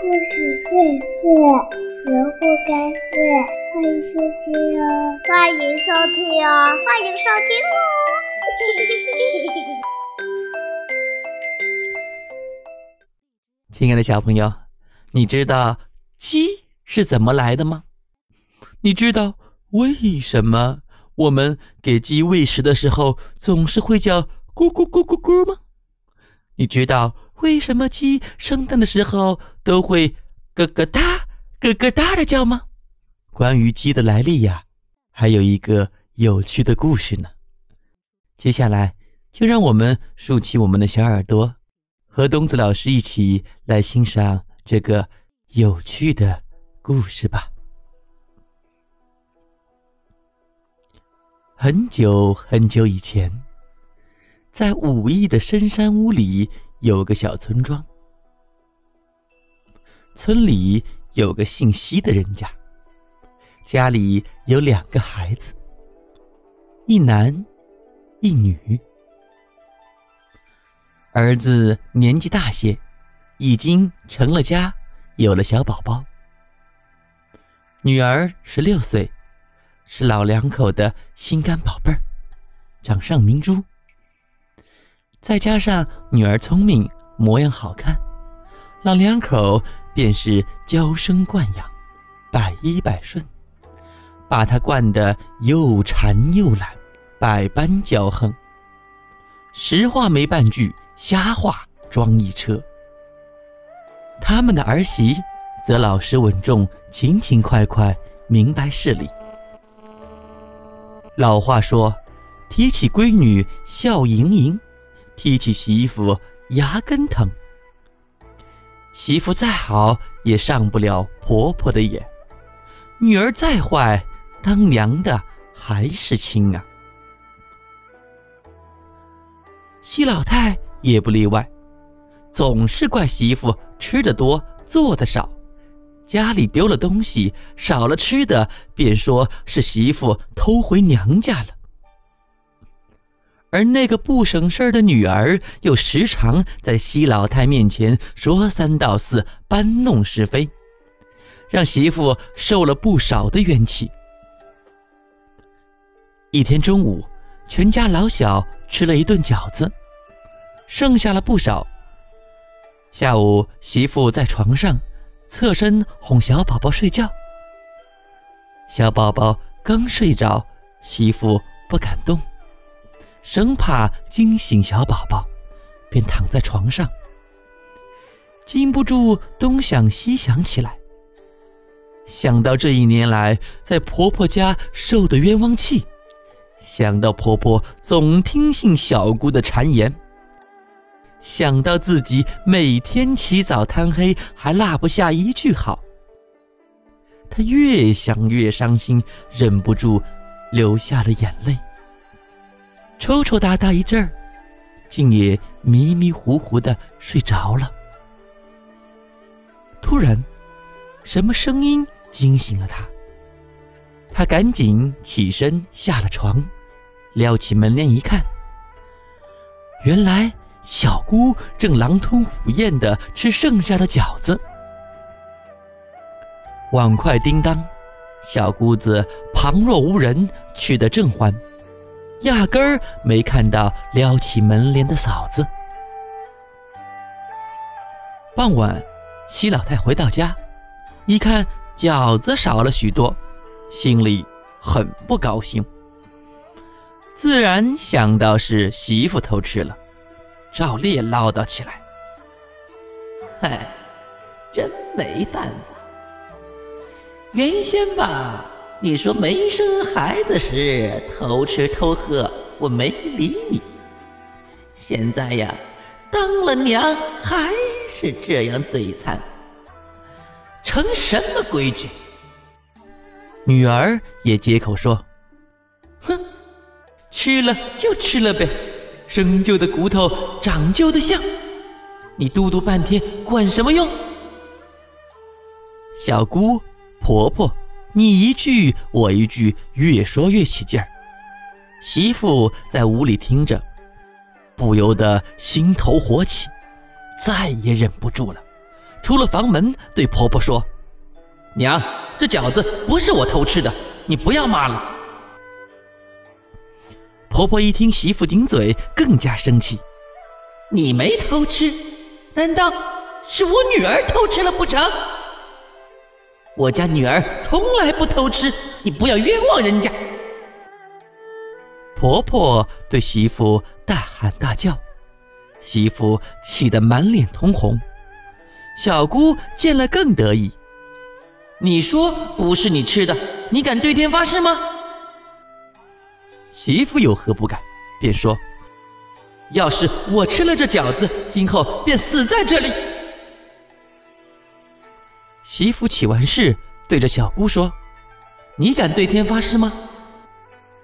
故事荟萃，萝卜开会，欢迎收听哦！欢迎收听哦！欢迎收听哦！亲爱的小朋友，你知道鸡是怎么来的吗？你知道为什么我们给鸡喂食的时候总是会叫咕咕咕咕咕吗？你知道为什么鸡生蛋的时候都会咯咯哒、咯咯哒的叫吗？关于鸡的来历呀，还有一个有趣的故事呢。接下来就让我们竖起我们的小耳朵，和东子老师一起来欣赏这个有趣的故事吧。很久很久以前。在武义的深山屋里，有个小村庄。村里有个姓西的人家，家里有两个孩子，一男一女。儿子年纪大些，已经成了家，有了小宝宝。女儿十六岁，是老两口的心肝宝贝儿，掌上明珠。再加上女儿聪明，模样好看，老两口便是娇生惯养，百依百顺，把她惯得又馋又懒，百般骄横。实话没半句，瞎话装一车。他们的儿媳则老实稳重，勤勤快快，明白事理。老话说：“提起闺女笑盈盈。”提起媳妇牙根疼，媳妇再好也上不了婆婆的眼，女儿再坏，当娘的还是亲啊。西老太也不例外，总是怪媳妇吃的多做的少，家里丢了东西少了吃的，便说是媳妇偷回娘家了。而那个不省事儿的女儿，又时常在西老太面前说三道四，搬弄是非，让媳妇受了不少的冤气。一天中午，全家老小吃了一顿饺子，剩下了不少。下午，媳妇在床上侧身哄小宝宝睡觉，小宝宝刚睡着，媳妇不敢动。生怕惊醒小宝宝，便躺在床上，禁不住东想西想起来。想到这一年来在婆婆家受的冤枉气，想到婆婆总听信小姑的谗言，想到自己每天起早贪黑还落不下一句好，她越想越伤心，忍不住流下了眼泪。抽抽搭搭一阵儿，竟也迷迷糊糊的睡着了。突然，什么声音惊醒了他？他赶紧起身下了床，撩起门帘一看，原来小姑正狼吞虎咽的吃剩下的饺子。碗筷叮当，小姑子旁若无人，吃得正欢。压根儿没看到撩起门帘的嫂子。傍晚，西老太回到家，一看饺子少了许多，心里很不高兴，自然想到是媳妇偷吃了，照例唠叨起来：“嗨，真没办法，原先吧。”你说没生孩子时偷吃偷喝，我没理你。现在呀，当了娘还是这样嘴馋，成什么规矩？女儿也接口说：“哼，吃了就吃了呗，生就的骨头长就的像，你嘟嘟半天管什么用？”小姑婆婆。你一句我一句，越说越起劲儿。媳妇在屋里听着，不由得心头火起，再也忍不住了，出了房门，对婆婆说：“娘，这饺子不是我偷吃的，你不要骂了。”婆婆一听媳妇顶嘴，更加生气：“你没偷吃，难道是我女儿偷吃了不成？我家女儿从来不偷吃，你不要冤枉人家。”婆婆对媳妇大喊大叫，媳妇气得满脸通红。小姑见了更得意：“你说不是你吃的，你敢对天发誓吗？”媳妇有何不敢？便说：“要是我吃了这饺子，今后便死在这里。”媳妇起完誓，对着小姑说：“你敢对天发誓吗？”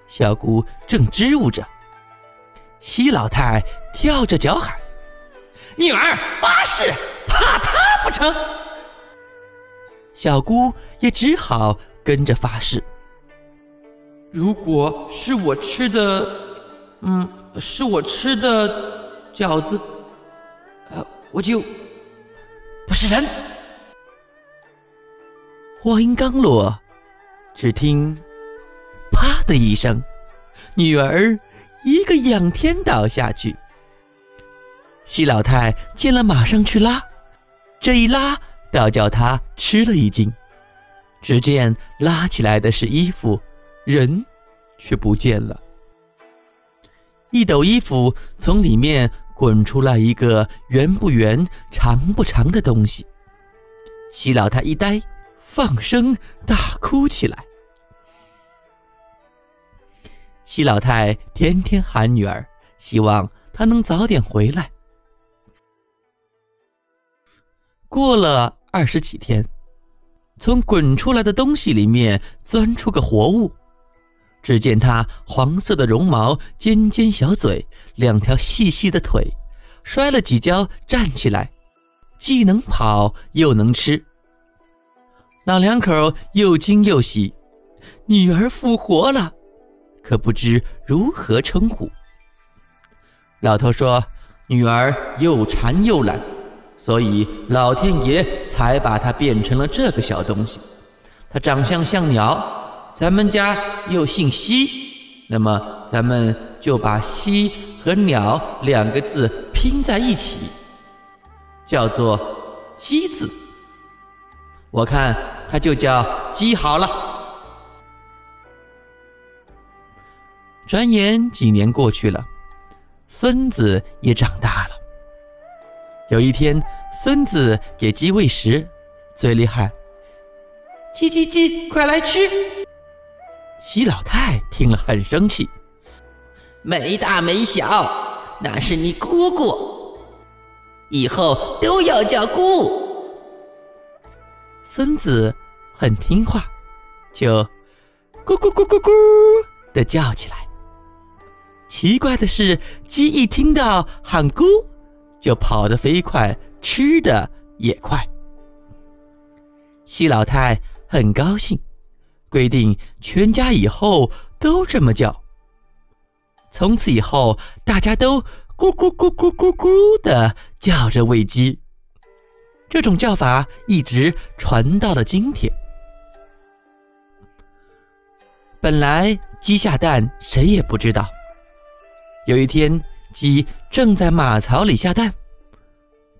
小姑正支吾着，西老太跳着脚喊：“女儿发誓，怕他不成？”小姑也只好跟着发誓：“如果是我吃的，嗯，是我吃的饺子，呃，我就不是人。”话音刚落，只听。啪的一声，女儿一个仰天倒下去。西老太见了，马上去拉，这一拉倒叫他吃了一惊。只见拉起来的是衣服，人却不见了。一抖衣服，从里面滚出来一个圆不圆、长不长的东西。西老太一呆，放声大哭起来。西老太天天喊女儿，希望她能早点回来。过了二十几天，从滚出来的东西里面钻出个活物。只见它黄色的绒毛，尖尖小嘴，两条细细的腿，摔了几跤站起来，既能跑又能吃。老两口又惊又喜，女儿复活了。可不知如何称呼。老头说：“女儿又馋又懒，所以老天爷才把她变成了这个小东西。它长相像鸟，咱们家又姓西，那么咱们就把‘西’和‘鸟’两个字拼在一起，叫做‘鸡’字。我看它就叫鸡好了。”转眼几年过去了，孙子也长大了。有一天，孙子给鸡喂食，嘴里喊：“叽叽叽，快来吃！”西老太听了很生气：“没大没小，那是你姑姑，以后都要叫姑。”孙子很听话，就“咕咕咕咕咕”的叫起来。奇怪的是，鸡一听到喊“咕”，就跑得飞快，吃的也快。西老太很高兴，规定全家以后都这么叫。从此以后，大家都“咕咕咕咕咕咕”的叫着喂鸡。这种叫法一直传到了今天。本来鸡下蛋，谁也不知道。有一天，鸡正在马槽里下蛋，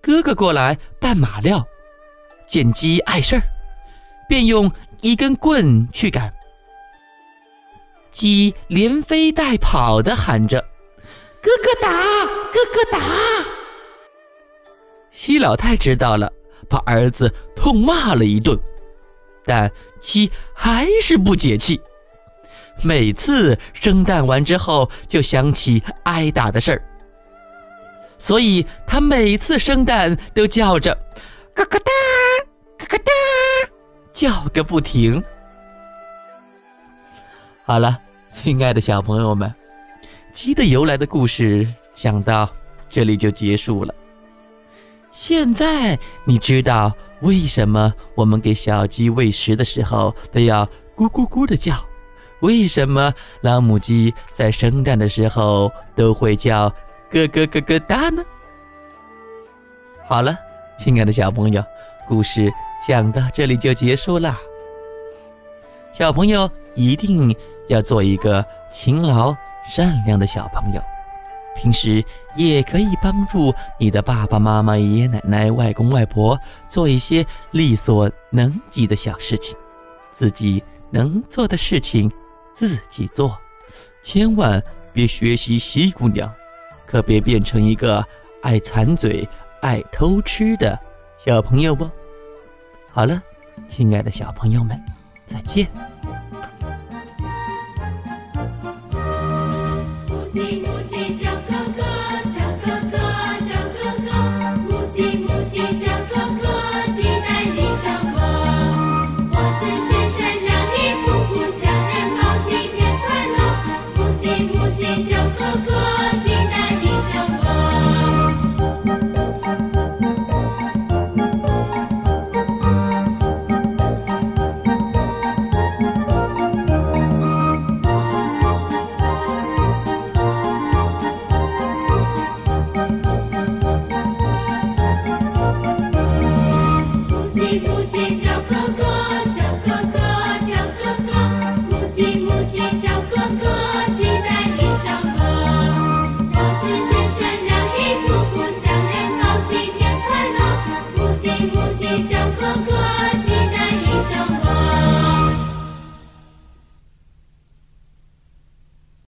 哥哥过来拌马料，见鸡碍事儿，便用一根棍去赶。鸡连飞带跑的喊着：“哥哥打，哥哥打！”西老太知道了，把儿子痛骂了一顿，但鸡还是不解气。每次生蛋完之后，就想起挨打的事儿，所以他每次生蛋都叫着“咯咯哒，咯咯哒”，叫个不停。好了，亲爱的小朋友们，鸡的由来的故事讲到这里就结束了。现在你知道为什么我们给小鸡喂食的时候都要咕咕咕的叫？为什么老母鸡在生蛋的时候都会叫咯咯咯咯哒呢？好了，亲爱的小朋友，故事讲到这里就结束啦。小朋友一定要做一个勤劳善良的小朋友，平时也可以帮助你的爸爸妈妈、爷爷奶奶、外公外婆做一些力所能及的小事情，自己能做的事情自己做，千万别学习西姑娘，可别变成一个爱馋嘴、爱偷吃的小朋友哦。好了，亲爱的小朋友们。再见。